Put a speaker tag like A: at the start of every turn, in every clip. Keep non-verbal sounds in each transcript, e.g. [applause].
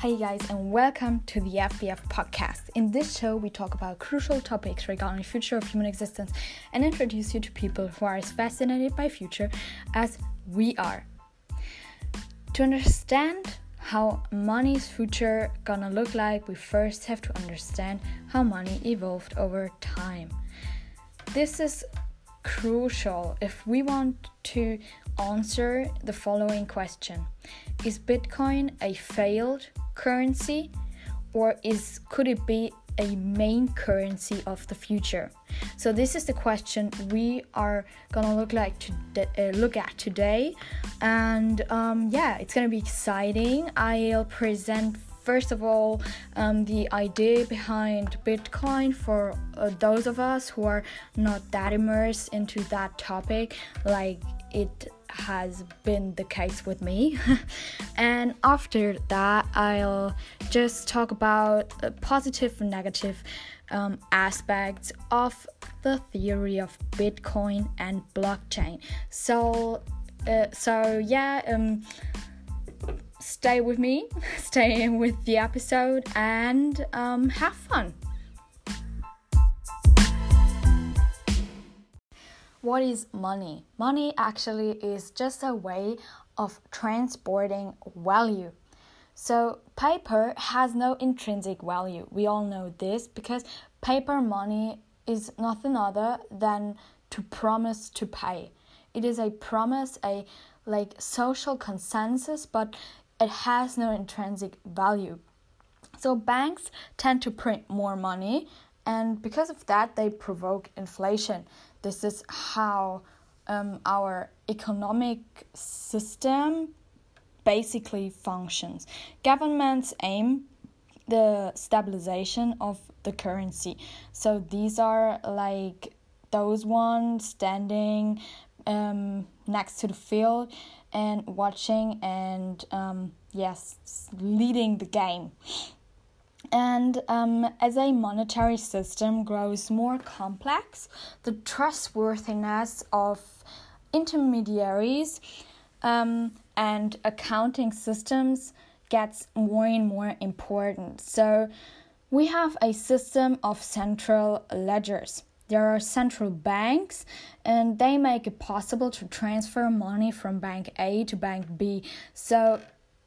A: Hey guys, and welcome to the FBF podcast. In this show, we talk about crucial topics regarding the future of human existence and introduce you to people who are as fascinated by future as we are. To understand how money's future gonna look like, we first have to understand how money evolved over time. This is crucial if we want to answer the following question. Is Bitcoin a failed currency or is could it be a main currency of the future? So this is the question we are gonna look like to uh, look at today. And um, yeah it's gonna be exciting. I'll present first of all um, the idea behind bitcoin for uh, those of us who are not that immersed into that topic like it has been the case with me. [laughs] and after that, I'll just talk about positive and negative um, aspects of the theory of Bitcoin and blockchain. So, uh, so yeah, um, stay with me, [laughs] stay with the episode, and um, have fun. What is money? Money actually is just a way of transporting value. So, paper has no intrinsic value. We all know this because paper money is nothing other than to promise to pay. It is a promise, a like social consensus, but it has no intrinsic value. So, banks tend to print more money, and because of that, they provoke inflation. This is how um, our economic system basically functions. Governments aim the stabilization of the currency. So these are like those ones standing um, next to the field and watching and um, yes, leading the game. And um, as a monetary system grows more complex, the trustworthiness of intermediaries um, and accounting systems gets more and more important. So we have a system of central ledgers. There are central banks, and they make it possible to transfer money from bank A to bank B. So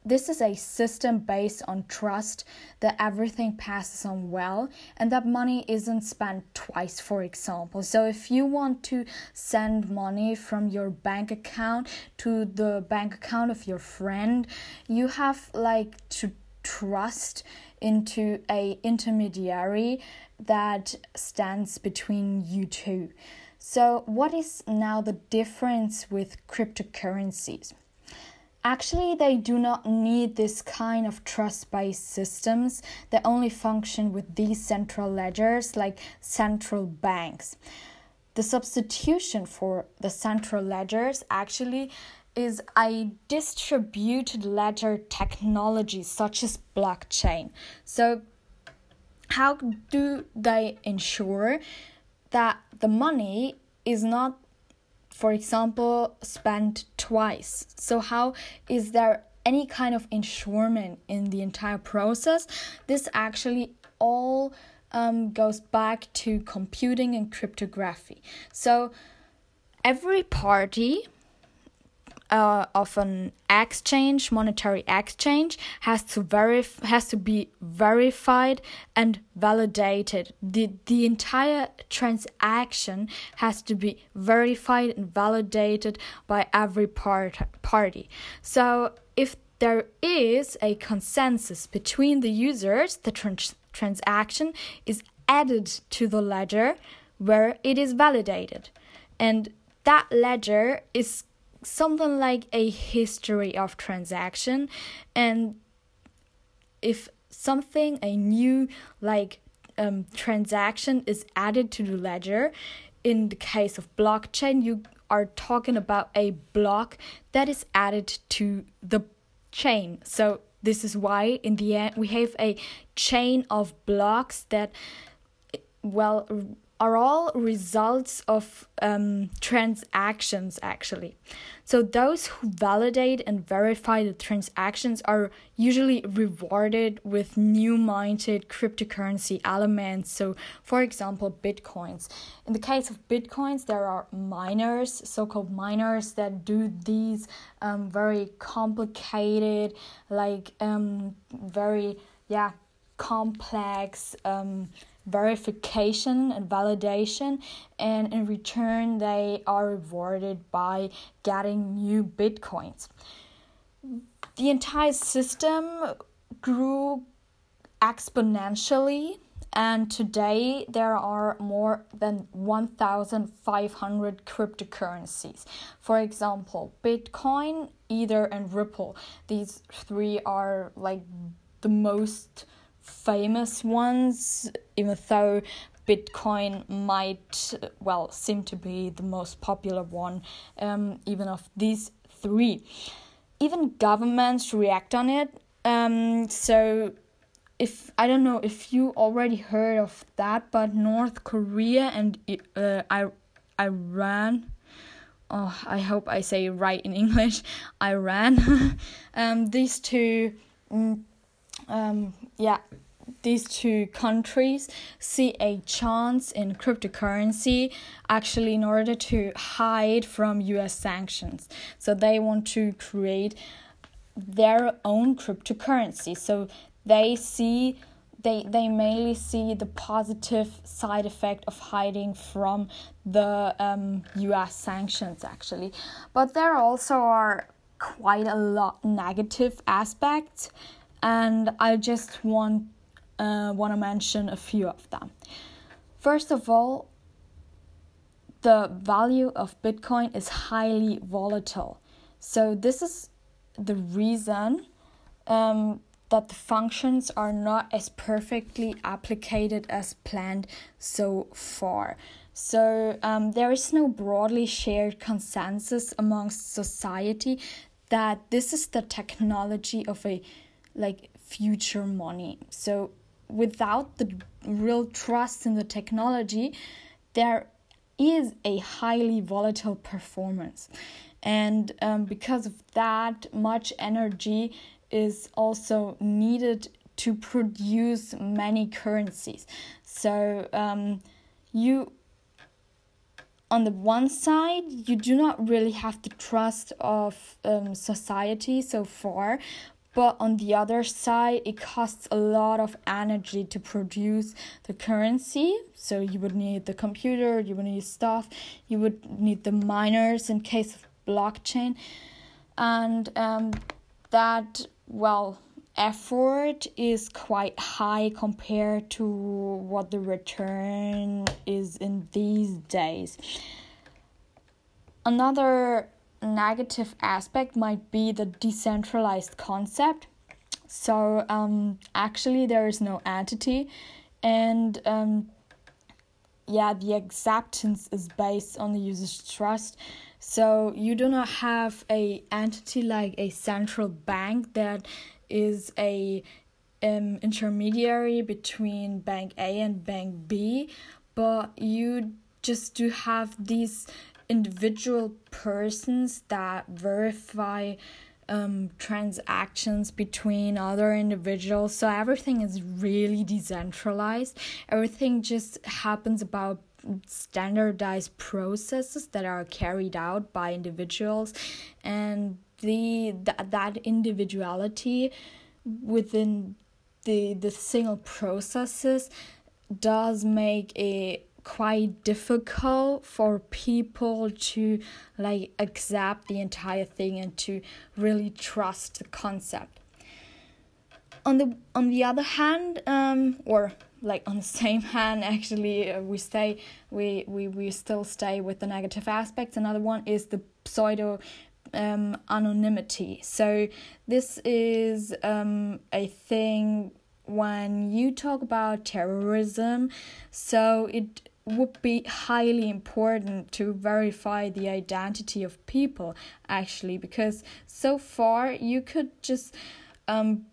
A: this is a system based on trust that everything passes on well and that money isn't spent twice, for example. So, if you want to send money from your bank account to the bank account of your friend, you have like to trust into a intermediary that stands between you two. So, what is now the difference with cryptocurrencies? Actually, they do not need this kind of trust based systems that only function with these central ledgers like central banks. The substitution for the central ledgers actually is a distributed ledger technology such as blockchain. So, how do they ensure that the money is not for example, spent twice. So, how is there any kind of insurement in the entire process? This actually all um, goes back to computing and cryptography. So, every party uh, of an exchange, monetary exchange, has to verif- has to be verified and validated. The the entire transaction has to be verified and validated by every part party. So if there is a consensus between the users, the trans- transaction is added to the ledger where it is validated. And that ledger is something like a history of transaction. And if something a new like um, transaction is added to the ledger in the case of blockchain you are talking about a block that is added to the chain. So this is why in the end we have a chain of blocks that well are all results of um, transactions actually. So those who validate and verify the transactions are usually rewarded with new minted cryptocurrency elements. So for example, bitcoins. In the case of bitcoins, there are miners, so-called miners that do these um, very complicated, like um, very yeah complex um, verification and validation and in return they are rewarded by getting new bitcoins. The entire system grew exponentially and today there are more than 1500 cryptocurrencies. For example bitcoin ether and ripple. These three are like the most famous ones, even though Bitcoin might, well, seem to be the most popular one, um, even of these three. Even governments react on it. Um, so, if I don't know if you already heard of that, but North Korea and uh, I, Iran. Oh, I hope I say right in [laughs] English. Iran. [laughs] um, these two. Um, um, yeah, these two countries see a chance in cryptocurrency actually in order to hide from US sanctions. So they want to create their own cryptocurrency. So they see they they mainly see the positive side effect of hiding from the um, US sanctions actually. But there also are quite a lot negative aspects and I just want uh, want to mention a few of them. First of all, the value of Bitcoin is highly volatile. So this is the reason um, that the functions are not as perfectly applied as planned so far. So um, there is no broadly shared consensus amongst society that this is the technology of a like future money. So without the real trust in the technology, there is a highly volatile performance. And um, because of that, much energy is also needed to produce many currencies. So um, you on the one side, you do not really have the trust of um, society so far, but on the other side it costs a lot of energy to produce the currency. So you would need the computer you would need stuff you would need the miners in case of blockchain. And um, that well effort is quite high compared to what the return is in these days. Another negative aspect might be the decentralized concept. So um, actually, there is no entity, and um, yeah, the acceptance is based on the user's trust. So you do not have a entity like a central bank that is a um, intermediary between bank A and bank B, but you just do have these individual persons that verify um, transactions between other individuals. So everything is really decentralized. Everything just happens about standardized processes that are carried out by individuals and the that, that individuality within the the single processes does make a quite difficult for people to like accept the entire thing and to really trust the concept. On the on the other hand um or like on the [laughs] same hand actually uh, we stay we, we we still stay with the negative aspects. Another one is the pseudo um, anonymity. So this is um, a thing when you talk about terrorism so it would be highly important to verify the identity of people actually because so far you could just um,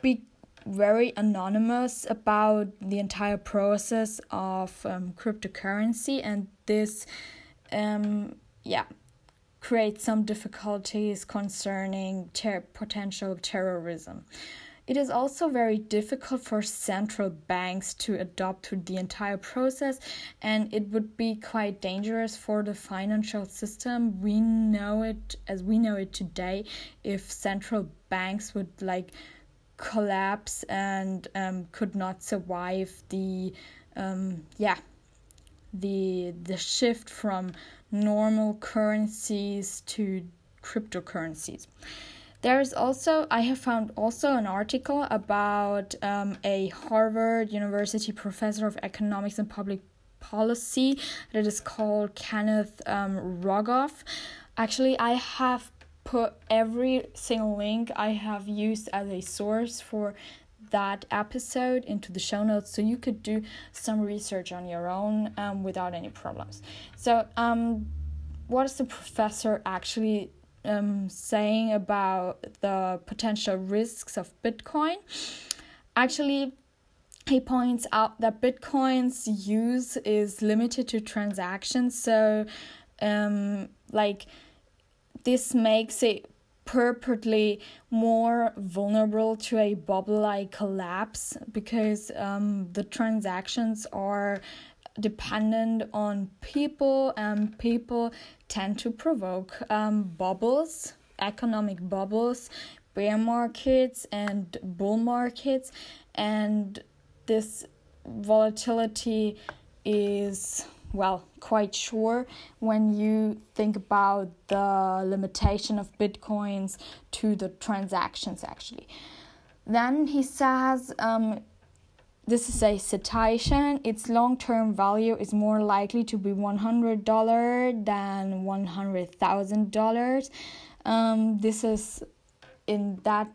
A: be very anonymous about the entire process of um, cryptocurrency, and this, um, yeah, creates some difficulties concerning ter- potential terrorism. It is also very difficult for central banks to adopt to the entire process, and it would be quite dangerous for the financial system. We know it as we know it today. If central banks would like collapse and um, could not survive the um, yeah the the shift from normal currencies to cryptocurrencies. There is also, I have found also an article about um, a Harvard University professor of economics and public policy that is called Kenneth um, Rogoff. Actually, I have put every single link I have used as a source for that episode into the show notes so you could do some research on your own um, without any problems. So, um, what is the professor actually um, saying about the potential risks of Bitcoin. Actually, he points out that Bitcoin's use is limited to transactions, so um, like this makes it purportedly more vulnerable to a bubble like collapse because um, the transactions are dependent on people and people tend to provoke um, bubbles economic bubbles bear markets and bull markets. And this volatility is well quite sure when you think about the limitation of bitcoins to the transactions actually. Then he says um, this is a citation. Its long term value is more likely to be $100 than $100,000. Um, this is in that,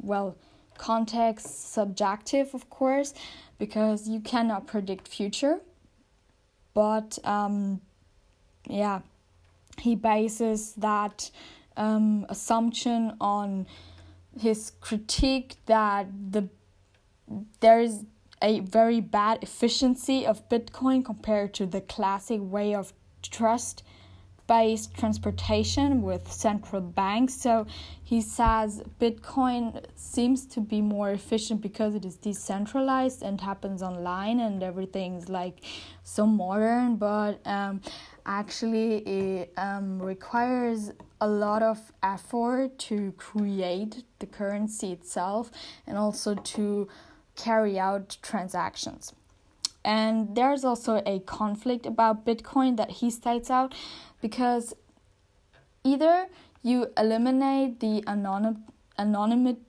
A: well, context subjective, of course, because you cannot predict future. But um, yeah, he bases that um, assumption on his critique that the there is a very bad efficiency of Bitcoin compared to the classic way of trust based transportation with central banks. So he says Bitcoin seems to be more efficient because it is decentralized and happens online and everything's like so modern, but um, actually it um, requires a lot of effort to create the currency itself and also to carry out transactions. And there's also a conflict about Bitcoin that he states out because either you eliminate the anonym, anonymity,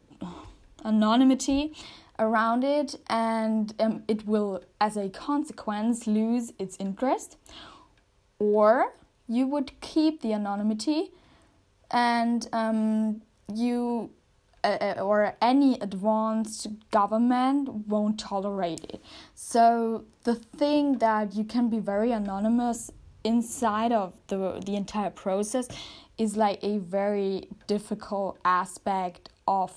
A: anonymity around it and um, it will, as a consequence, lose its interest, or you would keep the anonymity and um, you uh, or any advanced government won't tolerate it. So the thing that you can be very anonymous inside of the the entire process is like a very difficult aspect of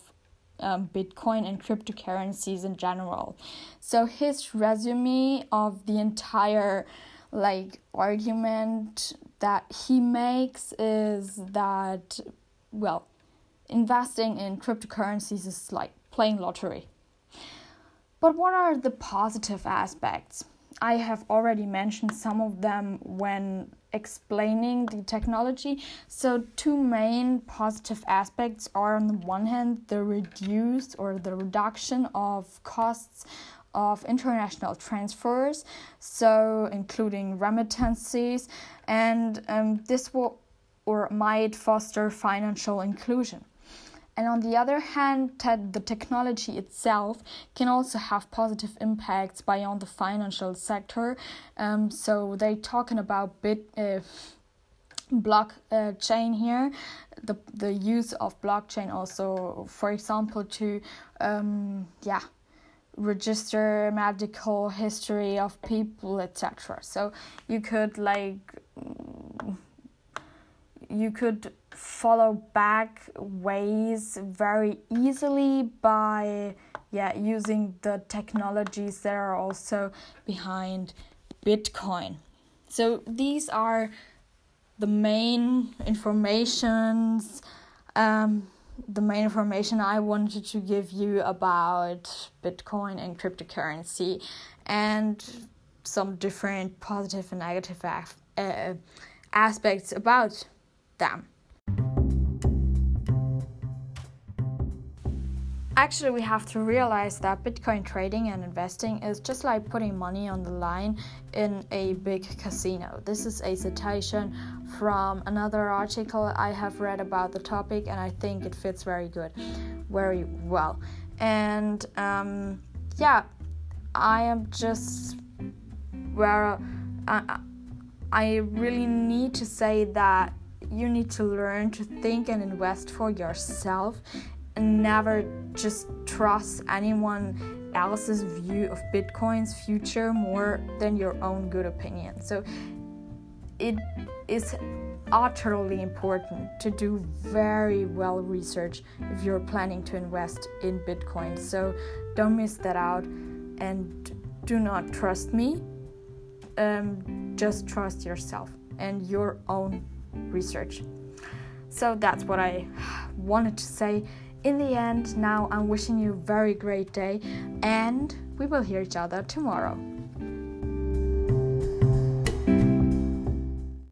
A: um, Bitcoin and cryptocurrencies in general. So his resume of the entire like argument that he makes is that well investing in cryptocurrencies is like playing lottery. But what are the positive aspects? I have already mentioned some of them when explaining the technology. So, two main positive aspects are on the one hand, the reduce or the reduction of costs of international transfers, so including remittances, and um, this will or might foster financial inclusion. And on the other hand, the technology itself can also have positive impacts beyond the financial sector. Um, so they're talking about bit. Uh, blockchain uh, here the the use of blockchain also for example to um, yeah register medical history of people etc so you could like you could follow back ways very easily by yeah, using the technologies that are also behind Bitcoin. So these are the main informations, um, the main information I wanted to give you about Bitcoin and cryptocurrency, and some different positive and negative uh, aspects about them. Actually, we have to realize that Bitcoin trading and investing is just like putting money on the line in a big casino. This is a citation from another article I have read about the topic, and I think it fits very good, very well. And um, yeah, I am just where I, I really need to say that you need to learn to think and invest for yourself and never just trust anyone else's view of Bitcoin's future more than your own good opinion. So it is utterly important to do very well research if you're planning to invest in Bitcoin. So don't miss that out and do not trust me. Um, just trust yourself and your own research. So that's what I wanted to say in the end, now I'm wishing you a very great day and we will hear each other tomorrow.